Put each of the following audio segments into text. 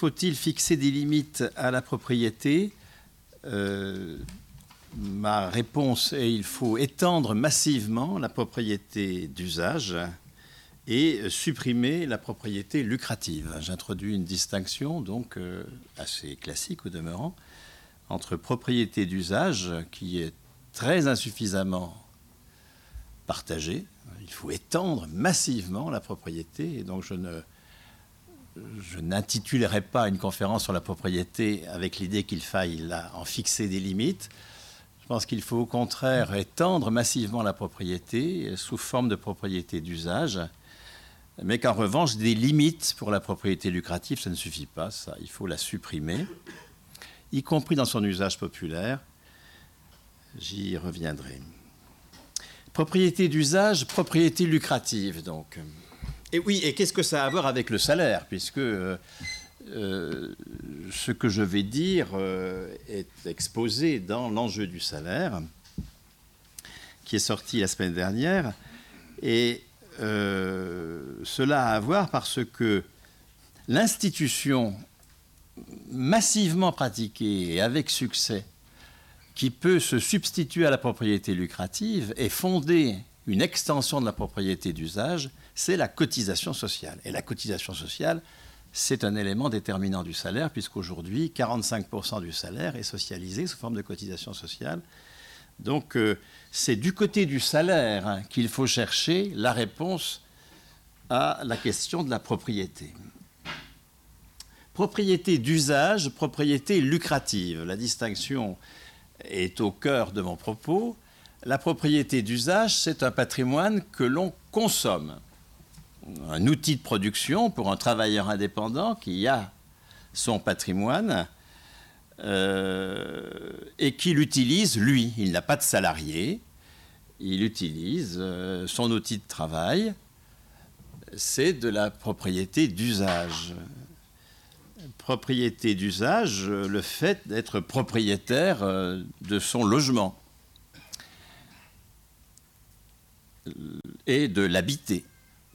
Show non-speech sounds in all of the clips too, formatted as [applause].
faut-il fixer des limites à la propriété? Euh, Ma réponse est il faut étendre massivement la propriété d'usage et supprimer la propriété lucrative. J'introduis une distinction donc euh, assez classique au demeurant entre propriété d'usage qui est très insuffisamment partagée. Il faut étendre massivement la propriété et donc je ne je n'intitulerai pas une conférence sur la propriété avec l'idée qu'il faille en fixer des limites. Je pense qu'il faut au contraire étendre massivement la propriété sous forme de propriété d'usage, mais qu'en revanche, des limites pour la propriété lucrative, ça ne suffit pas, ça, il faut la supprimer, y compris dans son usage populaire. J'y reviendrai. Propriété d'usage, propriété lucrative, donc. Et oui, et qu'est-ce que ça a à voir avec le salaire Puisque euh, euh, ce que je vais dire euh, est exposé dans l'enjeu du salaire, qui est sorti la semaine dernière. Et cela a à voir parce que l'institution massivement pratiquée et avec succès qui peut se substituer à la propriété lucrative est fondée une extension de la propriété d'usage, c'est la cotisation sociale. Et la cotisation sociale, c'est un élément déterminant du salaire, puisqu'aujourd'hui, 45% du salaire est socialisé sous forme de cotisation sociale. Donc, euh, c'est du côté du salaire hein, qu'il faut chercher la réponse à la question de la propriété. Propriété d'usage, propriété lucrative. La distinction est au cœur de mon propos. La propriété d'usage, c'est un patrimoine que l'on consomme. Un outil de production pour un travailleur indépendant qui a son patrimoine euh, et qui l'utilise lui. Il n'a pas de salarié, il utilise euh, son outil de travail. C'est de la propriété d'usage. Propriété d'usage, le fait d'être propriétaire euh, de son logement. et de l'habiter.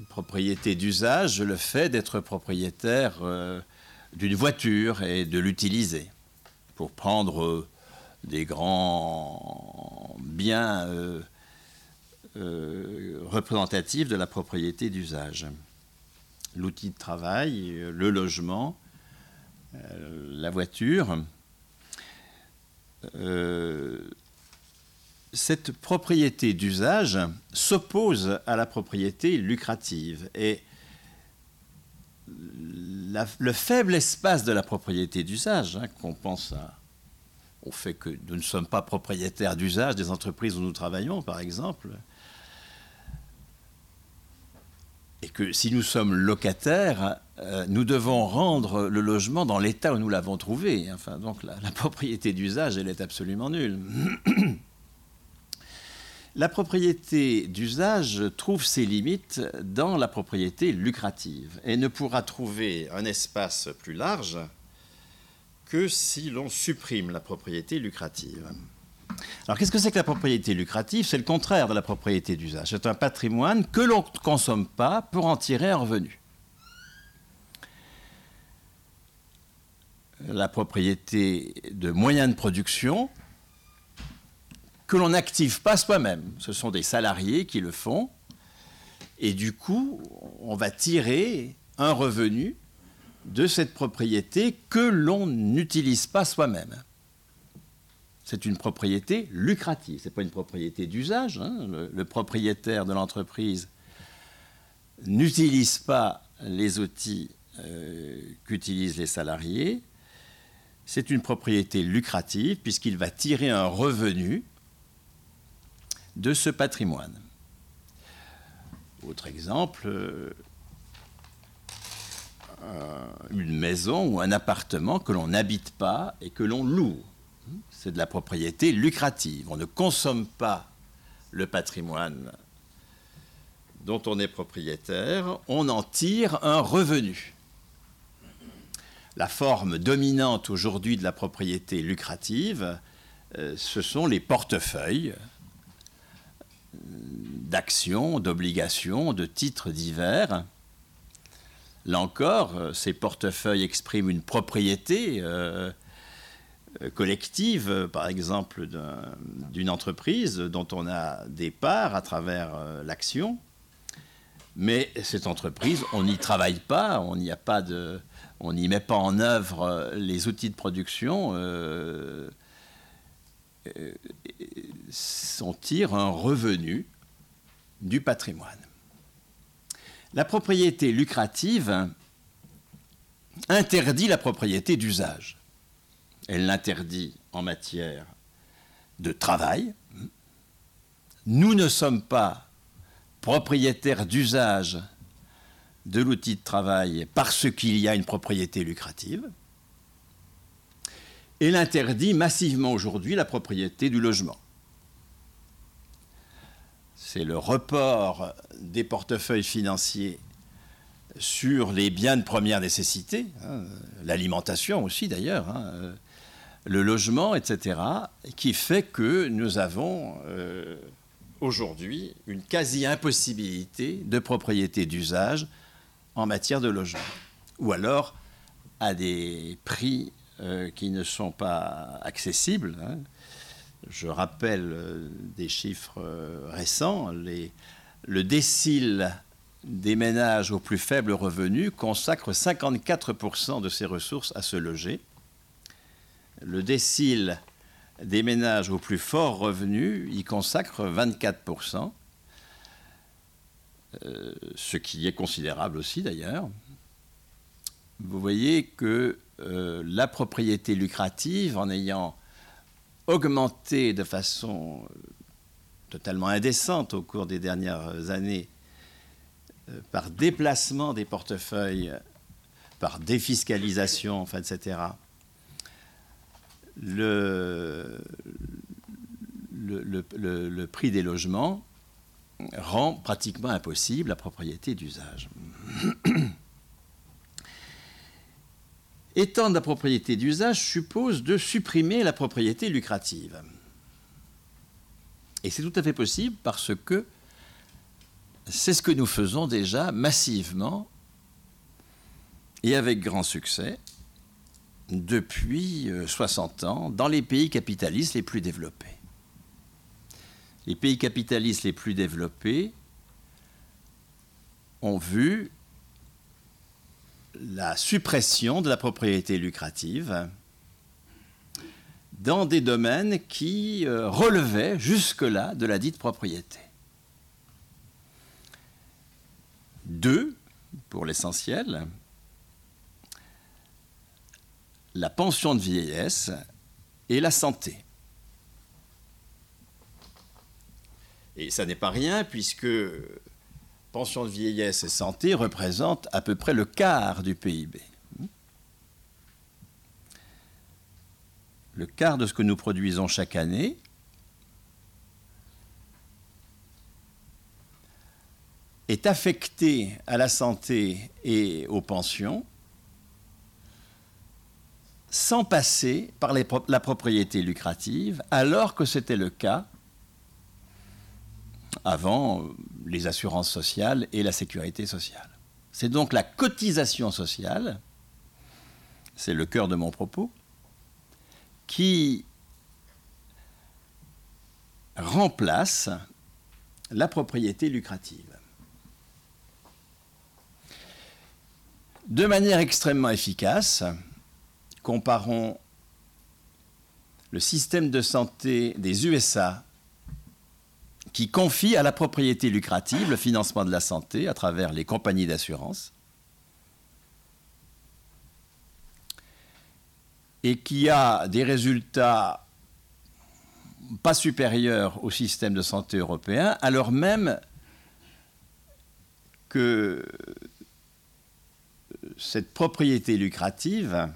Propriété d'usage, le fait d'être propriétaire euh, d'une voiture et de l'utiliser pour prendre euh, des grands biens euh, représentatifs de la propriété d'usage. L'outil de travail, le logement, la voiture cette propriété d'usage s'oppose à la propriété lucrative. Et le faible espace de la propriété d'usage, hein, qu'on pense au fait que nous ne sommes pas propriétaires d'usage des entreprises où nous travaillons, par exemple, et que si nous sommes locataires, euh, nous devons rendre le logement dans l'état où nous l'avons trouvé. Enfin, donc la, la propriété d'usage, elle est absolument nulle. [clears throat] La propriété d'usage trouve ses limites dans la propriété lucrative et ne pourra trouver un espace plus large que si l'on supprime la propriété lucrative. Alors qu'est-ce que c'est que la propriété lucrative? C'est le contraire de la propriété d'usage. C'est un patrimoine que l'on ne consomme pas pour en tirer un revenu. La propriété de moyens de production, que l'on n'active pas soi-même. Ce sont des salariés qui le font. Et du coup, on va tirer un revenu de cette propriété que l'on n'utilise pas soi-même. C'est une propriété lucrative, ce n'est pas une propriété d'usage. Hein. Le, propriétaire de l'entreprise n'utilise pas les outils euh, qu'utilisent les salariés. C'est une propriété lucrative puisqu'il va tirer un revenu de ce patrimoine. Autre exemple, euh, une maison ou un appartement que l'on n'habite pas et que l'on loue. C'est de la propriété lucrative. On ne consomme pas le patrimoine dont on est propriétaire, on en tire un revenu. La forme dominante aujourd'hui de la propriété lucrative, euh, ce sont les portefeuilles d'actions, d'obligations, de titres divers, Là encore, ces portefeuilles expriment une propriété collective, par exemple, d'une entreprise dont on a des parts à travers l'action. Mais cette entreprise, on n'y travaille pas, on n'y met pas en œuvre euh, les outils de production. Euh, euh, on tire un revenu du patrimoine. La propriété lucrative interdit la propriété d'usage. Elle l'interdit en matière de travail. Nous ne sommes pas propriétaire d'usage de l'outil de travail parce qu'il y a une propriété lucrative. Et l'interdit massivement aujourd'hui la propriété du logement. C'est le report des portefeuilles financiers sur les biens de première nécessité, hein, l'alimentation aussi d'ailleurs, hein, le logement, etc., qui fait que nous avons euh, aujourd'hui une quasi-impossibilité de propriété d'usage en matière de logement. Ou alors à des prix euh, qui ne sont pas accessibles. Hein. Je rappelle euh, des chiffres euh, récents. le décile des ménages aux plus faibles revenus consacre 54% de ses ressources à se loger. Le décile des ménages aux plus forts revenus y consacrent 24%, euh, ce qui est considérable aussi d'ailleurs. Vous voyez que euh, la propriété lucrative, en ayant augmenté de façon euh, totalement indécente au cours des dernières années, par déplacement des portefeuilles, par défiscalisation, enfin, etc., le, prix des logements rend pratiquement impossible la propriété d'usage. Étendre la propriété d'usage suppose de supprimer la propriété lucrative. Et c'est tout à fait possible parce que c'est ce que nous faisons déjà massivement et avec grand succès depuis 60 euh, ans dans les pays capitalistes les plus développés. Les pays capitalistes les plus développés ont vu la suppression de la propriété lucrative dans des domaines qui euh, relevaient jusque-là de la dite propriété. Deux, pour l'essentiel, la pension de vieillesse et la santé. Et ça n'est pas rien puisque pension de vieillesse et santé représentent à peu près le quart du PIB. Le quart de ce que nous produisons chaque année est affecté à la santé et aux pensions sans passer par la propriété lucrative, alors que c'était le cas avant les assurances sociales et la sécurité sociale. C'est donc la cotisation sociale, c'est le cœur de mon propos, qui remplace la propriété lucrative. De manière extrêmement efficace, comparons le système de santé des USA qui confie à la propriété lucrative le financement de la santé à travers les compagnies d'assurance. Et qui a des résultats pas supérieurs au système de santé européen, alors même que cette propriété lucrative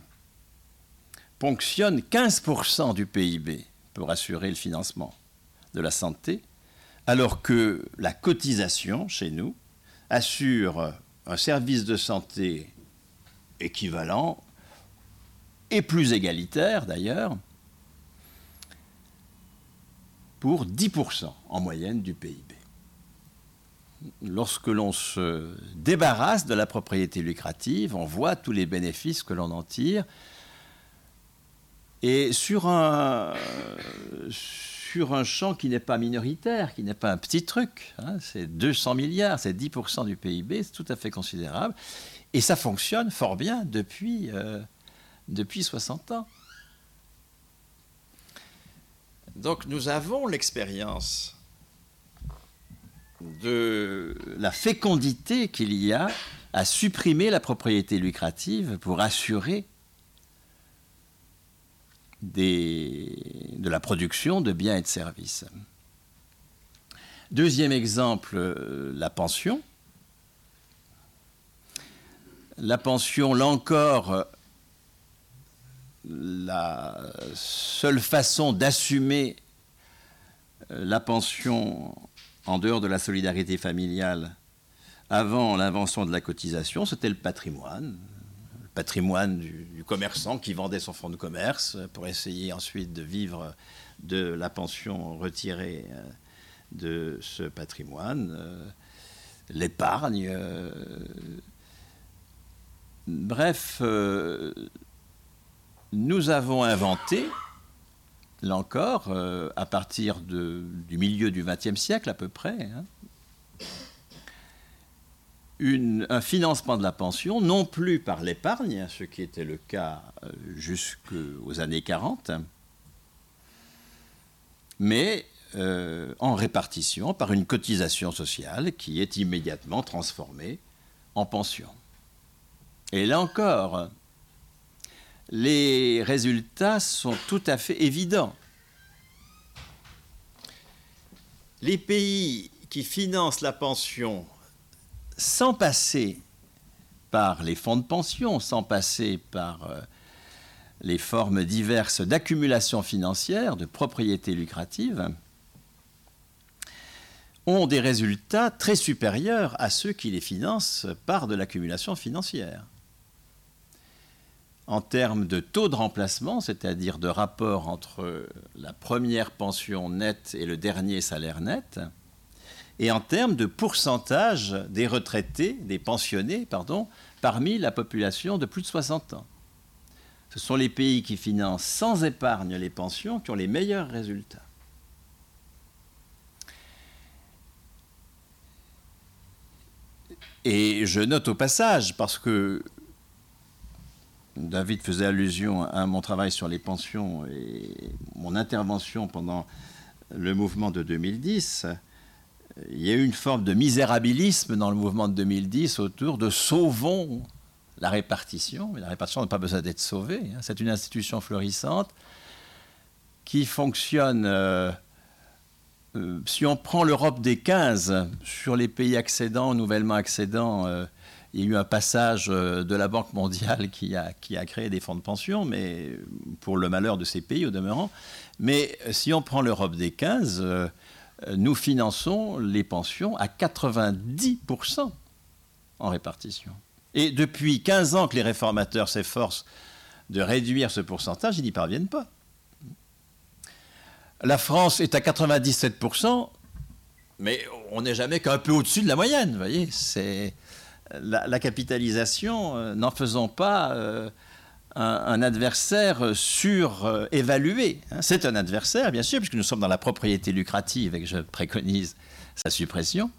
ponctionne 15% du PIB pour assurer le financement de la santé, alors que la cotisation chez nous assure un service de santé équivalent et plus égalitaire d'ailleurs pour 10% en moyenne du PIB. lorsque l'on se débarrasse de la propriété lucrative, on voit tous les bénéfices que l'on en tire. Et sur un, sur un champ qui n'est pas minoritaire, qui n'est pas un petit truc, hein, c'est 200 milliards, c'est 10% du PIB, c'est tout à fait considérable. Et ça fonctionne fort bien depuis, euh, depuis 60 ans. Donc nous avons l'expérience de la fécondité qu'il y a à supprimer la propriété lucrative pour assurer de la production de biens et de services. Deuxième exemple, euh, la pension. La pension, là encore, la seule façon d'assumer euh, la pension en dehors de la solidarité familiale, avant l'invention de la cotisation, c'était le patrimoine. Patrimoine du, commerçant qui vendait son fonds de commerce pour essayer ensuite de vivre de la pension retirée euh, de ce patrimoine. Euh, l'épargne. Euh, bref, nous avons inventé là encore, euh, à partir du milieu du XXe siècle à peu près, hein, un financement de la pension, non plus par l'épargne, ce qui était le cas euh, jusqu'aux années 40, mais euh, en répartition par une cotisation sociale qui est immédiatement transformée en pension. Et là encore, les résultats sont tout à fait évidents. Les pays qui financent la pension sans passer par les fonds de pension, sans passer par euh, les formes diverses d'accumulation financière, de propriété lucrative, ont des résultats très supérieurs à ceux qui les financent par de l'accumulation financière. En termes de taux de remplacement, c'est-à-dire de rapport entre la première pension nette et le dernier salaire net, et en termes de pourcentage des retraités, des pensionnés, pardon, parmi la population de plus de 60 ans. Ce sont les pays qui financent sans épargne les pensions qui ont les meilleurs résultats. Et je note au passage, parce que David faisait allusion à mon travail sur les pensions et mon intervention pendant le mouvement de 2010. Il y a eu une forme de misérabilisme dans le mouvement de 2010 autour de sauvons la répartition. Mais la répartition n'a pas besoin d'être sauvée. Hein. C'est une institution florissante qui fonctionne. Euh, euh, si on prend l'Europe des 15 sur les pays accédants, nouvellement accédants, euh, il y a eu un passage de la Banque mondiale qui a, qui a créé des fonds de pension, mais pour le malheur de ces pays au demeurant. Mais si on prend l'Europe des 15, euh, nous finançons les pensions à 90% en répartition. Et depuis 15 ans que les réformateurs s'efforcent de réduire ce pourcentage, ils n'y parviennent pas. La France est à 97%, mais on n'est jamais qu'un peu au-dessus de la moyenne, vous voyez. La, capitalisation, euh, n'en faisons pas euh, un, adversaire surévalué. Hein. C'est un adversaire, bien sûr, puisque nous sommes dans la propriété lucrative et que je préconise sa suppression,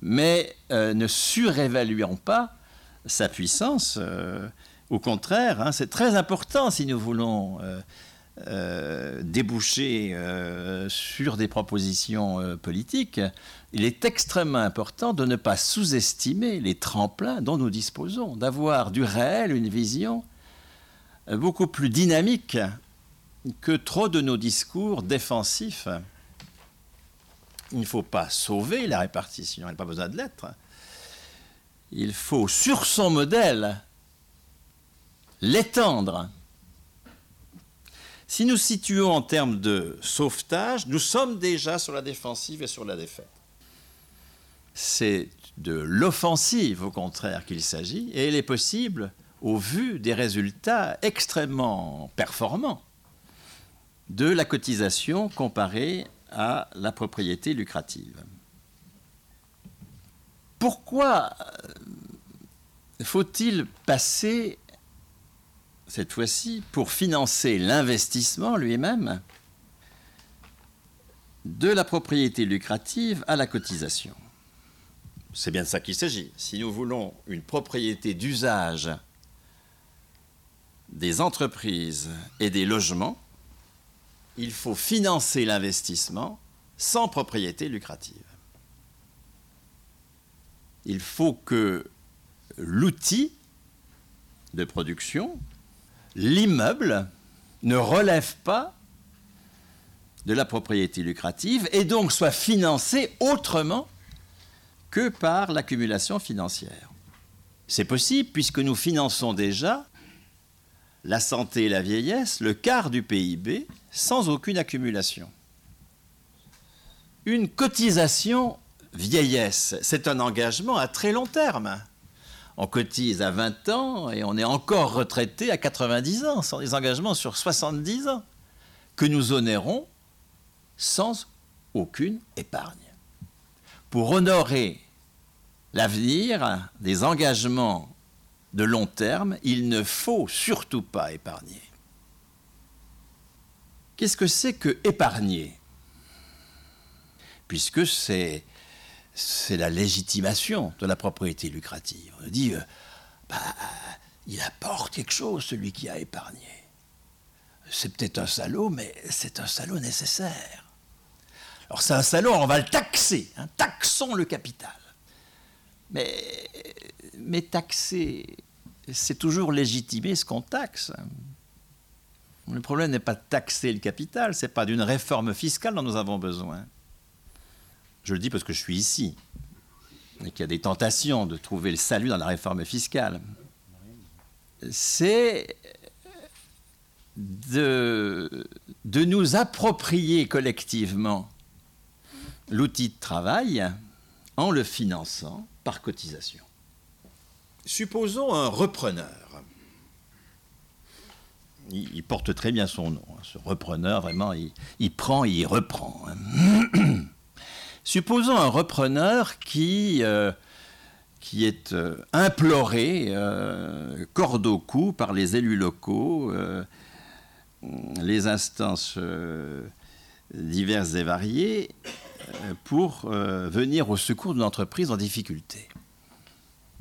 mais euh, ne surévaluons pas sa puissance. au contraire, hein, c'est très important si nous voulons euh, déboucher euh, sur des propositions euh, politiques, il est extrêmement important de ne pas sous-estimer les tremplins dont nous disposons, d'avoir du réel une vision beaucoup plus dynamique que trop de nos discours défensifs. Il ne faut pas sauver la répartition, elle n'a pas besoin de l'être. Il faut, sur son modèle, l'étendre si nous situons en termes de sauvetage, nous sommes déjà sur la défensive et sur la défaite. C'est de l'offensive, au contraire, qu'il s'agit, et elle est possible au vu des résultats extrêmement performants de la cotisation comparée à la propriété lucrative. pourquoi euh, faut-il passer cette fois-ci pour financer l'investissement lui-même de la propriété lucrative à la cotisation? C'est bien de ça qu'il s'agit. Si nous voulons une propriété d'usage des entreprises et des logements, il faut financer l'investissement sans propriété lucrative. Il faut que l'outil de production, l'immeuble, ne relève pas de la propriété lucrative et donc soit financé autrement que par l'accumulation financière. C'est possible puisque nous finançons déjà la santé et la vieillesse, le quart du PIB, sans aucune accumulation. Une cotisation vieillesse, c'est un engagement à très long terme. On cotise à 20 ans et on est encore retraité à 90 ans. Sont des engagements sur 70 ans que nous onérons sans aucune épargne. Pour honorer l'avenir des engagements de long terme, il ne faut surtout pas épargner. Qu'est-ce que c'est que épargner? Puisque c'est la légitimation de la propriété lucrative. On dit, euh, bah, il apporte quelque chose, celui qui a épargné. C'est peut-être un salaud, mais c'est un salaud nécessaire. Alors c'est un salaud, on va le taxer. Hein, taxons le capital. Mais taxer, c'est toujours légitimer ce qu'on taxe. Le problème n'est pas de taxer le capital, c'est pas d'une réforme fiscale dont nous avons besoin. Je le dis parce que je suis ici et qu'il y a des tentations de trouver le salut dans la réforme fiscale. C'est de nous approprier collectivement l'outil de travail en le finançant par cotisation. Supposons un repreneur. Il, porte très bien son nom. Hein, ce repreneur, vraiment, il, prend et il reprend. Hein. [clears throat] Supposons un repreneur qui, euh, est euh, imploré, euh, corde au cou, par les élus locaux, les instances diverses et variées, pour venir au secours d'une entreprise en difficulté.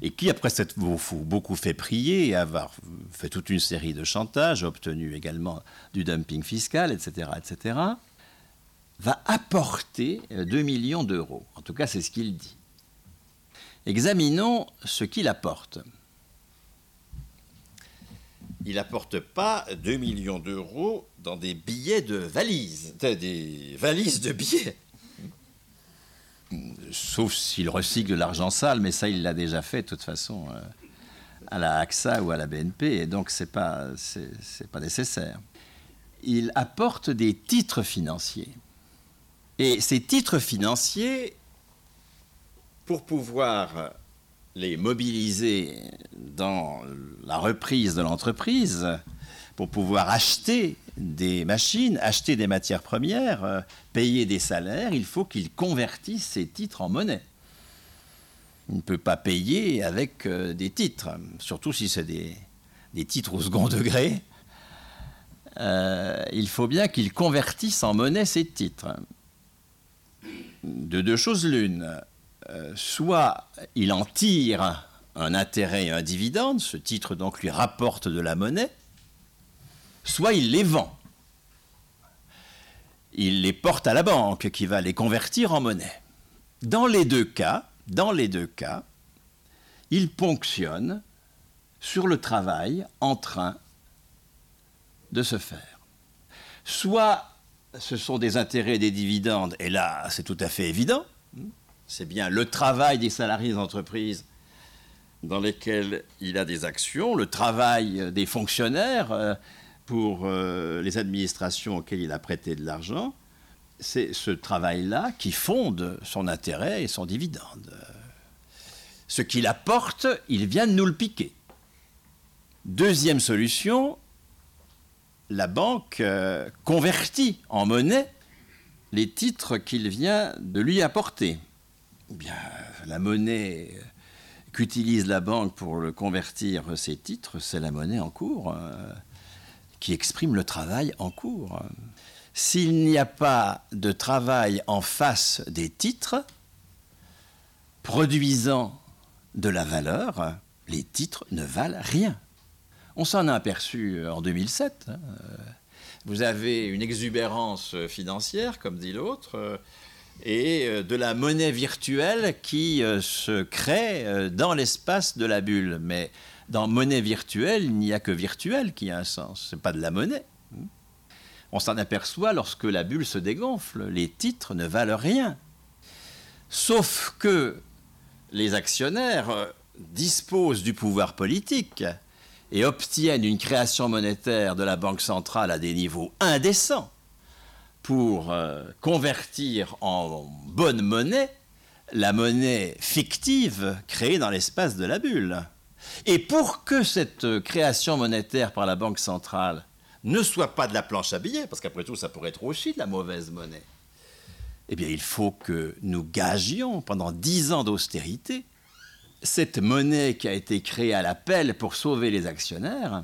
Et qui, après s'être beaucoup fait prier et avoir fait toute une série de chantages, obtenu également du dumping fiscal, etc., etc., va apporter 2 euh, millions d'euros. En tout cas, c'est ce qu'il dit. Examinons ce qu'il apporte. Il n'apporte pas 2 millions d'euros dans des billets de valises, des valises de billets. Sauf s'il recycle de l'argent sale, mais ça, il l'a déjà fait de toute façon euh, à la AXA ou à la BNP, et donc ce n'est pas, pas nécessaire. Il apporte des titres financiers. Et ces titres financiers, pour pouvoir les mobiliser dans la reprise de l'entreprise, pour pouvoir acheter des machines, acheter des matières premières, euh, payer des salaires, il faut qu'il convertisse ces titres en monnaie. Il ne peut pas payer avec euh, des titres, surtout si c'est des, titres au second degré. Euh, il faut bien qu'il convertisse en monnaie ces titres de deux choses l'une. Soit il en tire un intérêt et un dividende, ce titre donc lui rapporte de la monnaie, soit il les vend. Il les porte à la banque qui va les convertir en monnaie. Dans les deux cas, dans les deux cas, il ponctionne sur le travail en train de se faire. Soit ce sont des intérêts et des dividendes, et là, c'est tout à fait évident. C'est bien le travail des salariés d'entreprise dans lesquels il a des actions, le travail des fonctionnaires euh, pour euh, les administrations auxquelles il a prêté de l'argent. C'est ce travail-là qui fonde son intérêt et son dividende. Ce qu'il apporte, il vient de nous le piquer. Deuxième solution, la banque euh, convertit en monnaie les titres qu'il vient de lui apporter. eh bien, la monnaie qu'utilise la banque pour convertir ses titres, c'est la monnaie en cours euh, qui exprime le travail en cours. S'il n'y a pas de travail en face des titres, produisant de la valeur, les titres ne valent rien. On s'en a aperçu en 2007. Hein. Vous avez une exubérance financière, comme dit l'autre, euh, et euh, de la monnaie virtuelle qui euh, se crée dans l'espace de la bulle. Mais dans monnaie virtuelle, il n'y a que virtuel qui a un sens. Ce n'est pas de la monnaie. On s'en aperçoit lorsque la bulle se dégonfle. Les titres ne valent rien. Sauf que les actionnaires euh, disposent du pouvoir politique et obtiennent une création monétaire de la Banque centrale à des niveaux indécents pour euh, convertir en bonne monnaie la monnaie fictive créée dans l'espace de la bulle. Et pour que cette création monétaire par la Banque centrale ne soit pas de la planche à billets, parce qu'après tout ça pourrait être aussi de la mauvaise monnaie, eh bien, il faut que nous gagions pendant dix ans d'austérité cette monnaie qui a été créée à l'appel pour sauver les actionnaires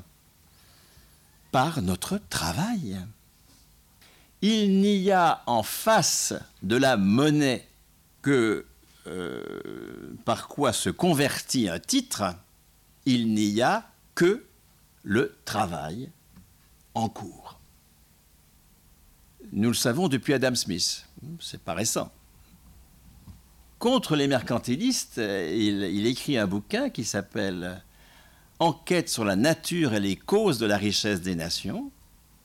par notre travail. Il n'y a en face de la monnaie que euh, par quoi se convertit un titre, il n'y a que le travail en cours. Nous le savons depuis Adam Smith. C'est pas récent. Contre les mercantilistes, il, écrit un bouquin qui s'appelle Enquête sur la nature et les causes de la richesse des nations.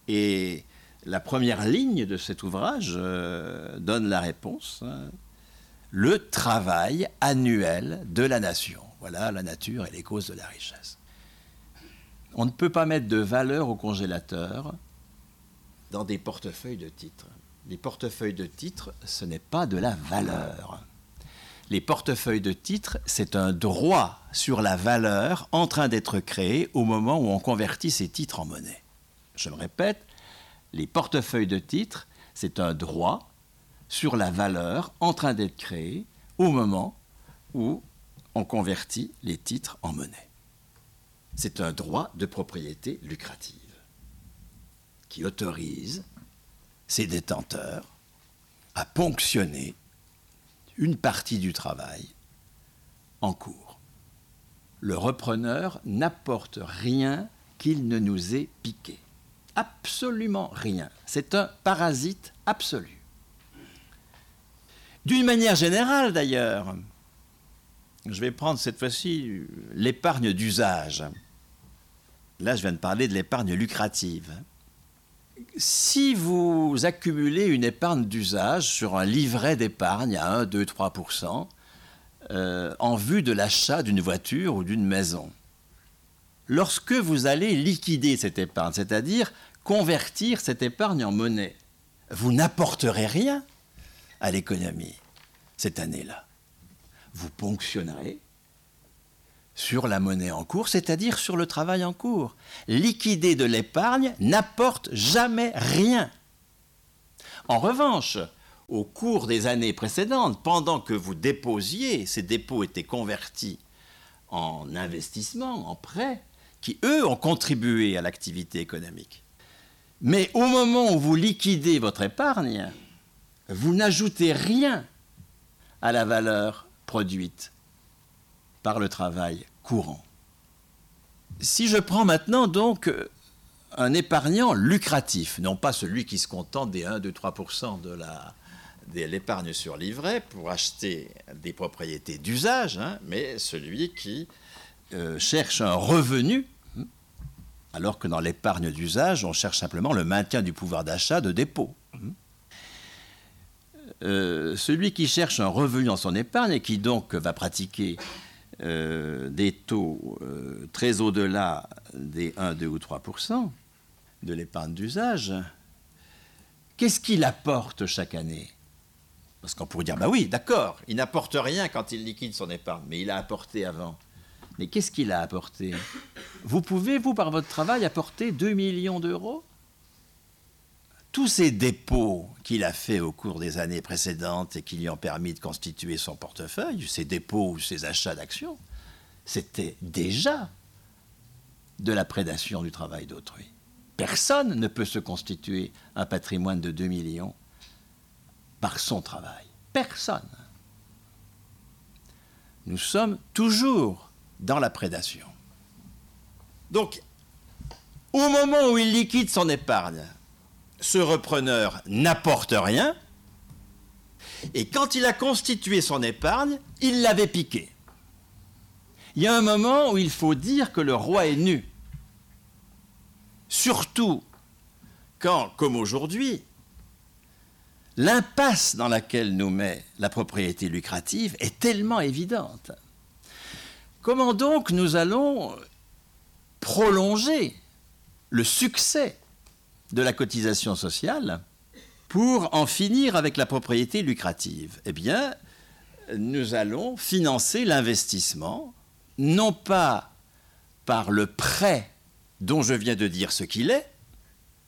Et la première ligne de cet ouvrage euh, donne la réponse. Hein. le travail annuel de la nation. Voilà la nature et les causes de la richesse. On ne peut pas mettre de valeur au congélateur dans des portefeuilles de titres. Les portefeuilles de titres, ce n'est pas de la valeur. Les portefeuilles de titres, c'est un droit sur la valeur en train d'être créé au moment où on convertit ces titres en monnaie. Je me répète, les portefeuilles de titres, c'est un droit sur la valeur en train d'être créé au moment où on convertit les titres en monnaie. C'est un droit de propriété lucrative qui autorise ses détenteurs à ponctionner une partie du travail en cours. Le repreneur n'apporte rien qu'il ne nous ait piqué. Absolument rien. C'est un parasite absolu. D'une manière générale d'ailleurs, je vais prendre cette fois-ci l'épargne d'usage. Là, je viens de parler de l'épargne lucrative si vous accumulez une épargne d'usage sur un livret d'épargne à 1, 2, 3% en vue de l'achat d'une voiture ou d'une maison, lorsque vous allez liquider cette épargne, c'est-à-dire convertir cette épargne en monnaie, vous n'apporterez rien à l'économie cette année-là. Vous ponctionnerez sur la monnaie en cours, c'est-à-dire sur le travail en cours. Liquider de l'épargne n'apporte jamais rien. En revanche, au cours des années précédentes, pendant que vous déposiez, ces dépôts étaient convertis en investissements, en prêts, qui, eux, ont contribué à l'activité économique. Mais au moment où vous liquidez votre épargne, vous n'ajoutez rien à la valeur produite par le travail courant. Si je prends maintenant donc un épargnant lucratif, non pas celui qui se contente des 1, 2, 3% de la, de l'épargne sur livret pour acheter des propriétés d'usage, hein, mais celui qui euh, cherche un revenu, alors que dans l'épargne d'usage, on cherche simplement le maintien du pouvoir d'achat de dépôt. Euh, celui qui cherche un revenu dans son épargne et qui donc va pratiquer euh, des taux euh, très au-delà des 1, 2 ou 3% de l'épargne d'usage, qu'est-ce qu'il apporte chaque année? Parce qu'on pourrait dire, bah oui, d'accord, il n'apporte rien quand il liquide son épargne, mais il a apporté avant. Mais qu'est-ce qu'il a apporté? Vous pouvez, vous, par votre travail, apporter 2 millions d'euros? Tous ces dépôts qu'il a fait au cours des années précédentes et qui lui ont permis de constituer son portefeuille, ces dépôts ou ces achats d'actions, c'était déjà de la prédation du travail d'autrui. Personne ne peut se constituer un patrimoine de 2 millions par son travail. Personne. Nous sommes toujours dans la prédation. Donc, au moment où il liquide son épargne, ce repreneur n'apporte rien, et quand il a constitué son épargne, il l'avait piqué. Il y a un moment où il faut dire que le roi est nu. Surtout quand, comme aujourd'hui, l'impasse dans laquelle nous met la propriété lucrative est tellement évidente. Comment donc nous allons prolonger le succès de la cotisation sociale pour en finir avec la propriété lucrative. Eh bien, nous allons financer l'investissement, non pas par le prêt dont je viens de dire ce qu'il est,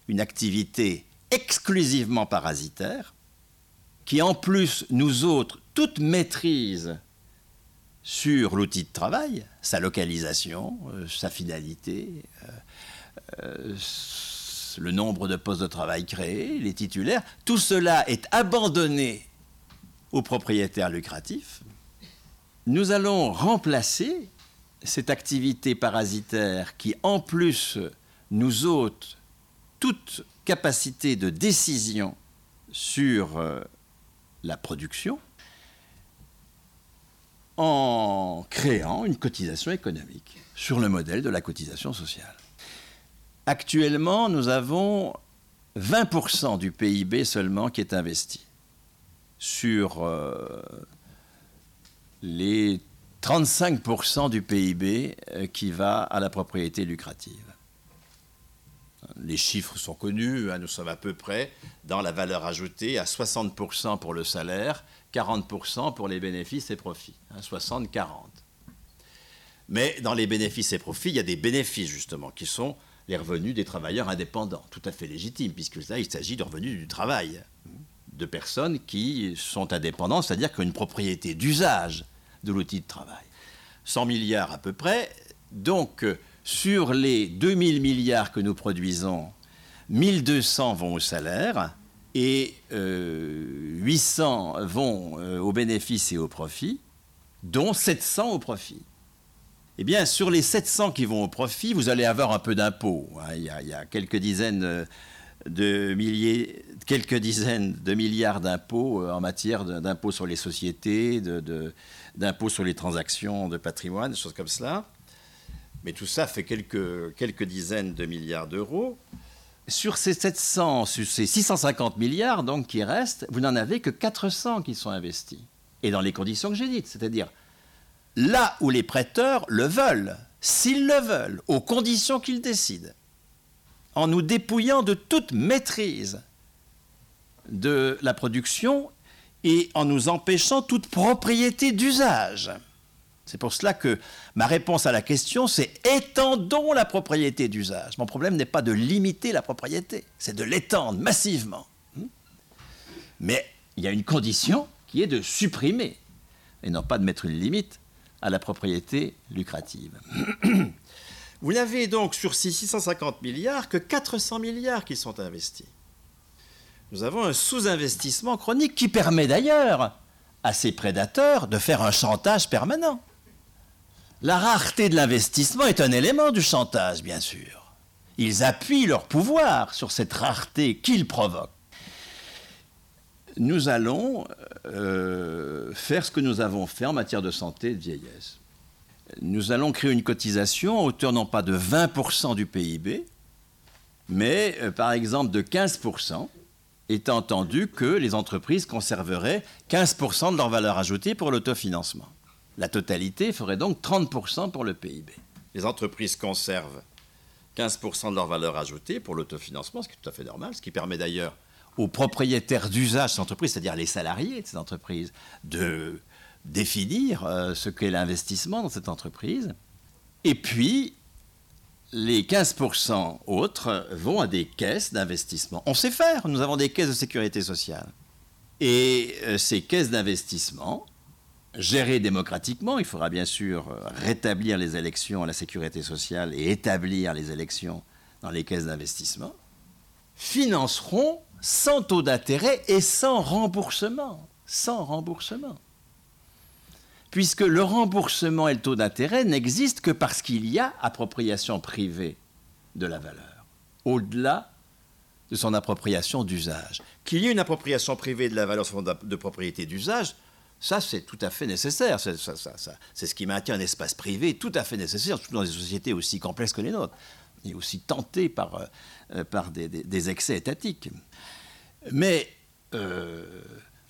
une activité exclusivement parasitaire, qui en plus nous autres toute maîtrise sur l'outil de travail, sa localisation, euh, sa finalité, euh, euh, le nombre de postes de travail créés, les titulaires, tout cela est abandonné aux propriétaires lucratifs. Nous allons remplacer cette activité parasitaire qui, en plus, nous ôte toute capacité de décision sur euh, la production, en créant une cotisation économique sur le modèle de la cotisation sociale. Actuellement, nous avons 20% du PIB seulement qui est investi sur euh, les 35% du PIB euh, qui va à la propriété lucrative. Les chiffres sont connus, hein, nous sommes à peu près dans la valeur ajoutée à 60% pour le salaire, 40% pour les bénéfices et profits. 60-40. Hein, Mais dans les bénéfices et profits, il y a des bénéfices justement qui sont les revenus des travailleurs indépendants, tout à fait légitimes, puisque là, il s'agit de revenus du travail, de personnes qui sont indépendantes, c'est-à-dire qui ont une propriété d'usage de l'outil de travail. 100 milliards à peu près, donc sur les 2000 milliards que nous produisons, 1200 vont au salaire et 800 euh, vont euh, aux bénéfices et aux profits, dont 700 au profit eh bien, sur les 700 qui vont au profit, vous allez avoir un peu d'impôts. Hein. Il, y a quelques dizaines euh, de milliers, quelques dizaines de milliards d'impôts euh, en matière d'impôts sur les sociétés, d'impôts sur les transactions de patrimoine, des choses comme cela. Mais tout ça fait quelques, quelques dizaines de milliards d'euros. Sur ces 700, sur ces 650 milliards donc qui restent, vous n'en avez que 400 qui sont investis. Et dans les conditions que j'ai dites, c'est-à-dire là où les prêteurs le veulent, s'ils le veulent, aux conditions qu'ils décident, en nous dépouillant de toute maîtrise de la production et en nous empêchant toute propriété d'usage. C'est pour cela que ma réponse à la question, c'est étendons la propriété d'usage. Mon problème n'est pas de limiter la propriété, c'est de l'étendre massivement. Mais il y a une condition qui est de supprimer, et non pas de mettre une limite à la propriété lucrative. [clears throat] Vous n'avez donc sur ces 650 milliards que 400 milliards qui sont investis. Nous avons un sous-investissement chronique qui permet d'ailleurs à ces prédateurs de faire un chantage permanent. La rareté de l'investissement est un élément du chantage, bien sûr. Ils appuient leur pouvoir sur cette rareté qu'ils provoquent nous allons euh, faire ce que nous avons fait en matière de santé et de vieillesse. Nous allons créer une cotisation à hauteur non pas de 20% du PIB, mais euh, par exemple de 15%, étant entendu que les entreprises conserveraient 15% de leur valeur ajoutée pour l'autofinancement. La totalité ferait donc 30% pour le PIB. Les entreprises conservent 15% de leur valeur ajoutée pour l'autofinancement, ce qui est tout à fait normal, ce qui permet d'ailleurs aux propriétaires d'usage de ces entreprises, c'est-à-dire les salariés de ces entreprises, de définir euh, ce qu'est l'investissement dans cette entreprise. Et puis, les 15% autres vont à des caisses d'investissement. On sait faire, nous avons des caisses de sécurité sociale. Et euh, ces caisses d'investissement, gérées démocratiquement, il faudra bien sûr euh, rétablir les élections à la sécurité sociale et établir les élections dans les caisses d'investissement, financeront sans taux d'intérêt et sans remboursement. Sans remboursement. Puisque le remboursement et le taux d'intérêt n'existent que parce qu'il y a appropriation privée de la valeur, au-delà de son appropriation d'usage. Qu'il y ait une appropriation privée de la valeur de propriété d'usage, ça c'est tout à fait nécessaire. C'est ce qui maintient un espace privé tout à fait nécessaire, surtout dans des sociétés aussi complexes que les nôtres, et aussi tentées par, euh, par des, excès étatiques. Mais euh,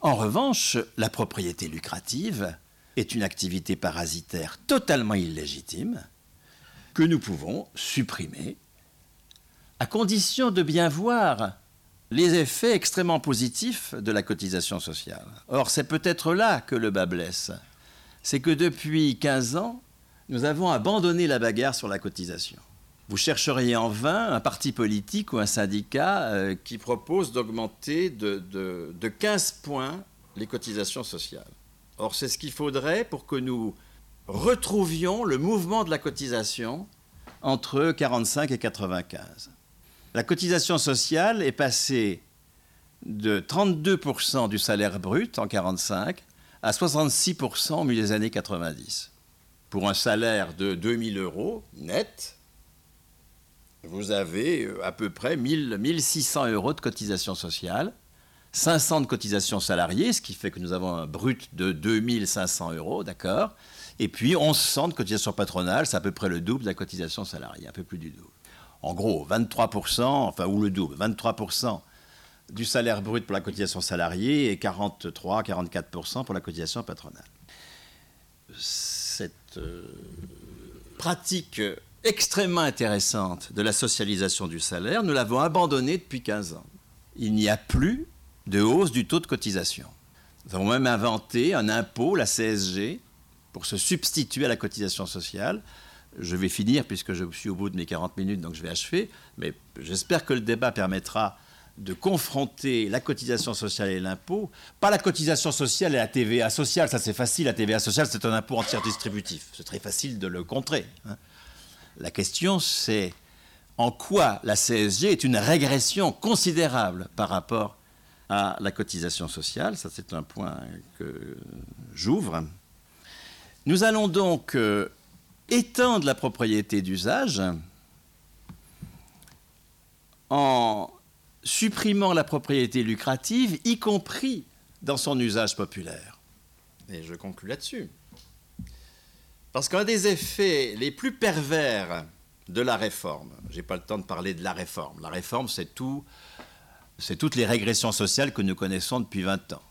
en revanche, la propriété lucrative est une activité parasitaire totalement illégitime que nous pouvons supprimer à condition de bien voir les effets extrêmement positifs de la cotisation sociale. Or, c'est peut-être là que le bas blesse. C'est que depuis 15 ans, nous avons abandonné la bagarre sur la cotisation. Vous chercheriez en vain un parti politique ou un syndicat euh, qui propose d'augmenter de, de 15 points les cotisations sociales. Or, c'est ce qu'il faudrait pour que nous retrouvions le mouvement de la cotisation entre 45 et 95 la cotisation sociale est passée de 32% du salaire brut en 1945 à 66% au milieu des années 90. Pour un salaire de 2000 euros net, vous avez euh, à peu près 1000, 1600 euros de cotisation sociale, 500 de cotisation salariée, ce qui fait que nous avons un brut de 2500 euros, d'accord? Et puis 1100 de cotisation patronale, c'est à peu près le double de la cotisation salariée, un peu plus du double en gros, 23%, enfin, ou le double, 23% du salaire brut pour la cotisation salariée et 43-44% pour la cotisation patronale. Cette euh, pratique extrêmement intéressante de la socialisation du salaire, nous l'avons abandonnée depuis 15 ans. Il n'y a plus de hausse du taux de cotisation. Nous avons même inventé un impôt, la CSG, pour se substituer à la cotisation sociale, je vais finir puisque je suis au bout de mes 40 minutes, donc je vais achever. Mais j'espère que le débat permettra de confronter la cotisation sociale et l'impôt. Pas la cotisation sociale et la TVA sociale, ça c'est facile. La TVA sociale, c'est un impôt entier distributif. C'est très facile de le contrer. Hein. La question, c'est en quoi la CSG est une régression considérable par rapport à la cotisation sociale. Ça, c'est un point que j'ouvre. Nous allons donc euh, étendre la propriété d'usage en supprimant la propriété lucrative, y compris dans son usage populaire. Et je conclus là-dessus. Parce qu'un des effets les plus pervers de la réforme, j'ai pas le temps de parler de la réforme, la réforme c'est tout, c'est toutes les régressions sociales que nous connaissons depuis 20 ans.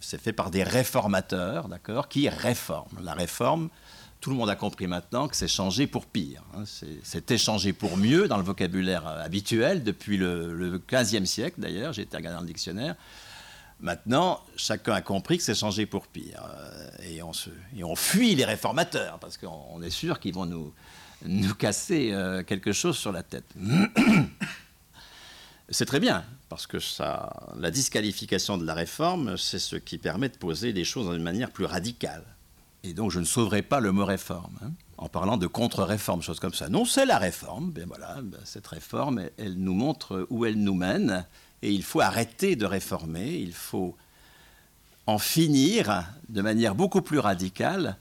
C'est fait par des réformateurs, d'accord, qui réforment. La réforme, tout le monde a compris maintenant que c'est changé pour pire. Hein. C'était changé pour mieux dans le vocabulaire euh, habituel depuis le, 15e siècle d'ailleurs, j'ai été regarder dans le dictionnaire. Maintenant, chacun a compris que c'est changé pour pire. Euh, et on, se, et on fuit les réformateurs parce qu'on est sûr qu'ils vont nous, nous casser euh, quelque chose sur la tête. [coughs] C'est très bien, parce que ça, la disqualification de la réforme, c'est ce qui permet de poser les choses d'une manière plus radicale. Et donc, je ne sauverai pas le mot réforme hein, en parlant de contre-réforme, chose comme ça. Non, c'est la réforme. Ben voilà, cette réforme, elle, nous montre où elle nous mène. Et il faut arrêter de réformer. Il faut en finir de manière beaucoup plus radicale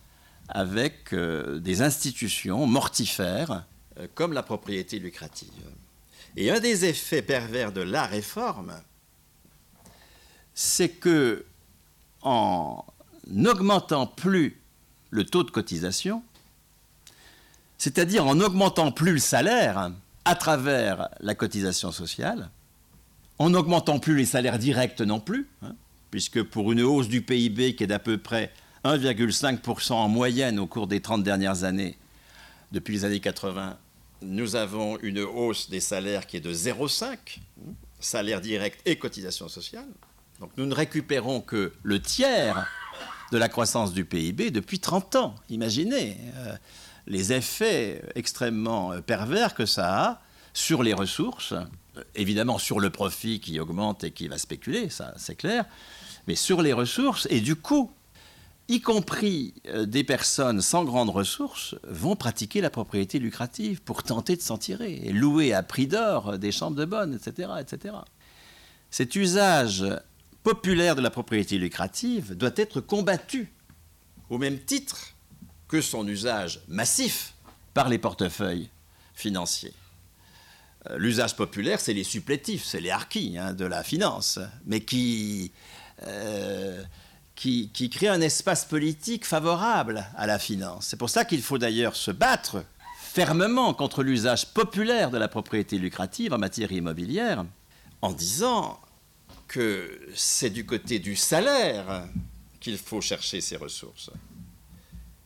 avec euh, des institutions mortifères euh, comme la propriété lucrative. Et un des effets pervers de la réforme, c'est que en n'augmentant plus le taux de cotisation, c'est-à-dire en n'augmentant plus le salaire à travers la cotisation sociale, en n'augmentant plus les salaires directs non plus, hein, puisque pour une hausse du PIB qui est d'à peu près 1,5% en moyenne au cours des 30 dernières années, depuis les années 80, nous avons une hausse des salaires qui est de 0,5, hein, salaire direct et cotisation sociale. Donc nous ne récupérons que le tiers de la croissance du PIB depuis 30 ans. Imaginez. Euh, les effets extrêmement pervers que ça a sur les ressources, évidemment sur le profit qui augmente et qui va spéculer, ça c'est clair, mais sur les ressources et du coup, y compris euh, des personnes sans grandes ressources, vont pratiquer la propriété lucrative pour tenter de s'en tirer et louer à prix d'or des chambres de bonne, etc., etc. Cet usage populaire de la propriété lucrative doit être combattu au même titre que son usage massif par les portefeuilles financiers. Euh, l'usage populaire, c'est les supplétifs, c'est les harkis hein, de la finance, mais qui, euh, qui, qui crée un espace politique favorable à la finance. C'est pour ça qu'il faut d'ailleurs se battre fermement contre l'usage populaire de la propriété lucrative en matière immobilière, en disant que c'est du côté du salaire qu'il faut chercher ces ressources,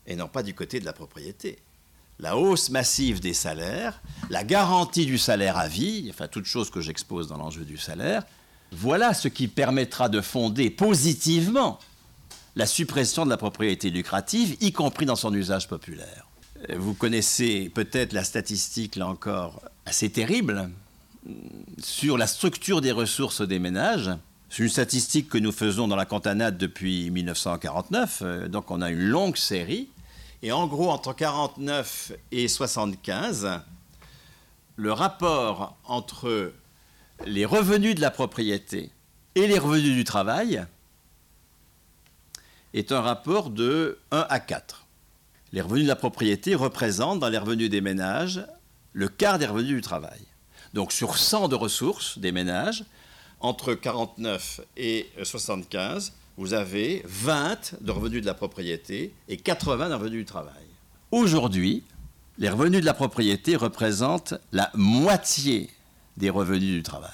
et non pas du côté de la propriété. La hausse massive des salaires, la garantie du salaire à vie, enfin toute chose que j'expose dans l'enjeu du salaire, voilà ce qui permettra de fonder positivement la suppression de la propriété lucrative, y compris dans son usage populaire. Vous connaissez peut-être la statistique, là encore, assez terrible, sur la structure des ressources des ménages. C'est une statistique que nous faisons dans la cantanade depuis 1949, euh, donc on a une longue série. Et en gros, entre 49 et 75, le rapport entre les revenus de la propriété et les revenus du travail est un rapport de 1 à 4. Les revenus de la propriété représentent dans les revenus des ménages le quart des revenus du travail. Donc sur 100 de ressources des ménages, entre 49 et 75, vous avez 20 de revenus de la propriété et 80 de revenus du travail. Aujourd'hui, les revenus de la propriété représentent la moitié des revenus du travail.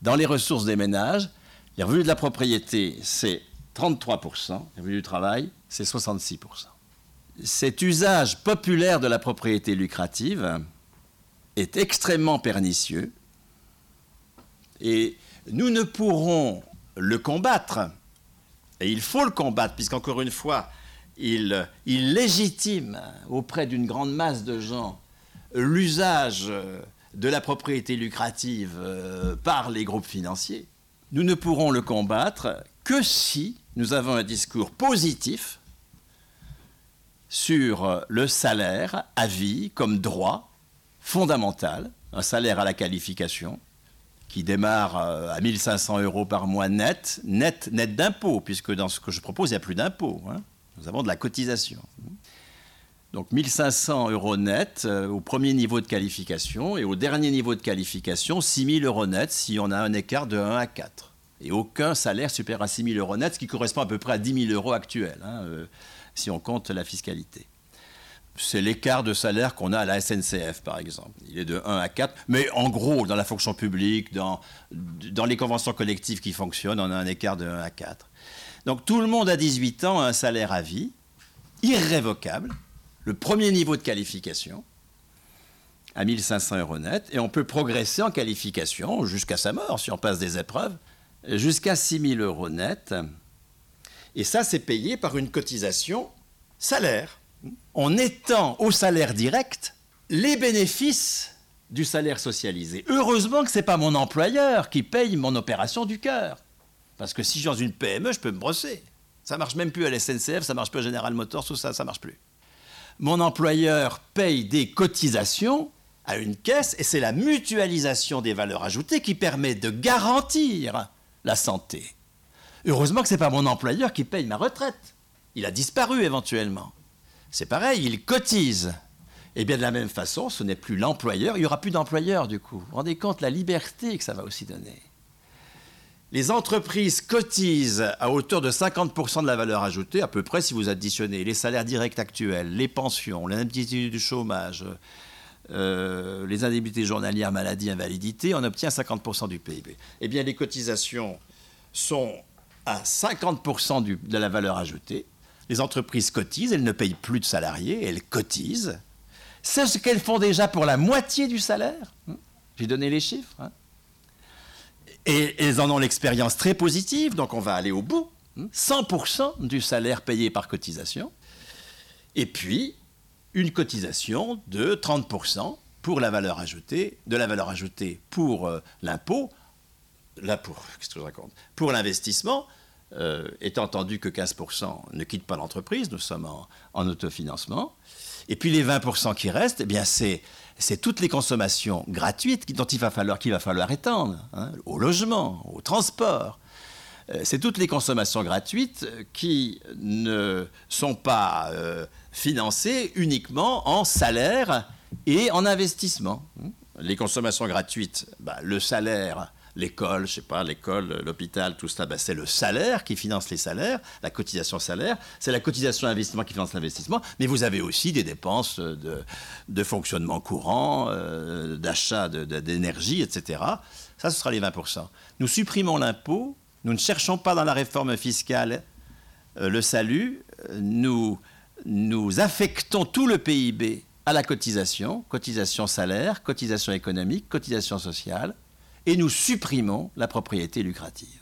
Dans les ressources des ménages, les revenus de la propriété, c'est 33%, les revenus du travail, c'est 66%. Cet usage populaire de la propriété lucrative est extrêmement pernicieux et nous ne pourrons le combattre, et il faut le combattre, puisqu'encore une fois, il, légitime auprès d'une grande masse de gens l'usage de la propriété lucrative euh, par les groupes financiers. Nous ne pourrons le combattre que si nous avons un discours positif sur le salaire à vie comme droit fondamental, un salaire à la qualification, qui démarre euh, à 1500 euros par mois net, net, net d'impôt, puisque dans ce que je propose, il n'y a plus d'impôt. Hein. Nous avons de la cotisation. Donc 1500 euros net euh, au premier niveau de qualification et au dernier niveau de qualification, 6000 euros net si on a un écart de 1 à 4. Et aucun salaire supérieur à 6000 euros net, ce qui correspond à peu près à 10 000 euros actuels, hein, euh, si on compte la fiscalité c'est l'écart de salaire qu'on a à la SNCF, par exemple. Il est de 1 à 4. Mais en gros, dans la fonction publique, dans, dans les conventions collectives qui fonctionnent, on a un écart de 1 à 4. Donc tout le monde à 18 ans a un salaire à vie, irrévocable, le premier niveau de qualification, à 1500 euros net, et on peut progresser en qualification jusqu'à sa mort, si on passe des épreuves, jusqu'à 6000 euros net. Et ça, c'est payé par une cotisation salaire on étend au salaire direct les bénéfices du salaire socialisé. Heureusement que ce n'est pas mon employeur qui paye mon opération du cœur. Parce que si suis dans une PME, je peux me brosser. Ça marche même plus à la SNCF, ça marche plus à General Motors, tout ça, ça marche plus. Mon employeur paye des cotisations à une caisse et c'est la mutualisation des valeurs ajoutées qui permet de garantir la santé. Heureusement que ce n'est pas mon employeur qui paye ma retraite. Il a disparu éventuellement. C'est pareil, il cotise. Et bien de la même façon, ce n'est plus l'employeur, il n'y aura plus d'employeur du coup. Vous vous rendez compte la liberté que ça va aussi donner les entreprises cotisent à hauteur de 50% de la valeur ajoutée, à peu près si vous additionnez les salaires directs actuels, les pensions, l'indemnité du chômage, euh, les indemnités journalières, maladie, invalidité, on obtient 50% du PIB. Eh bien, les cotisations sont à 50% de la valeur ajoutée. Les entreprises cotisent, elles ne payent plus de salariés, elles cotisent. C'est ce qu'elles font déjà pour la moitié du salaire. Hein. J'ai donné les chiffres. Hein. Et elles en ont l'expérience très positive, donc on va aller au bout. 100% hein. du salaire payé par cotisation. Et puis, une cotisation de 30% pour la valeur ajoutée, de la valeur ajoutée pour euh, l'impôt, pour l'investissement, euh, étant entendu que 15% ne quittent pas l'entreprise, nous sommes en, autofinancement. Et puis les 20% qui restent, eh bien c'est, toutes les consommations gratuites dont il va falloir, qu'il va falloir étendre, hein, au logement, au transport. Euh, c'est toutes les consommations gratuites qui ne sont pas euh, financées uniquement en salaire et en investissement. Les consommations gratuites, bah, le salaire l'école, je sais pas, l'école, l'hôpital, tout ça, ben, c'est le salaire qui finance les salaires, la cotisation salaire, c'est la cotisation investissement qui finance l'investissement, mais vous avez aussi des dépenses de, fonctionnement courant, euh, d'achat d'énergie, etc. Ça, ce sera les 20%. Nous supprimons l'impôt, nous ne cherchons pas dans la réforme fiscale euh, le salut, nous, nous affectons tout le PIB à la cotisation, cotisation salaire, cotisation économique, cotisation sociale, et nous supprimons la propriété lucrative.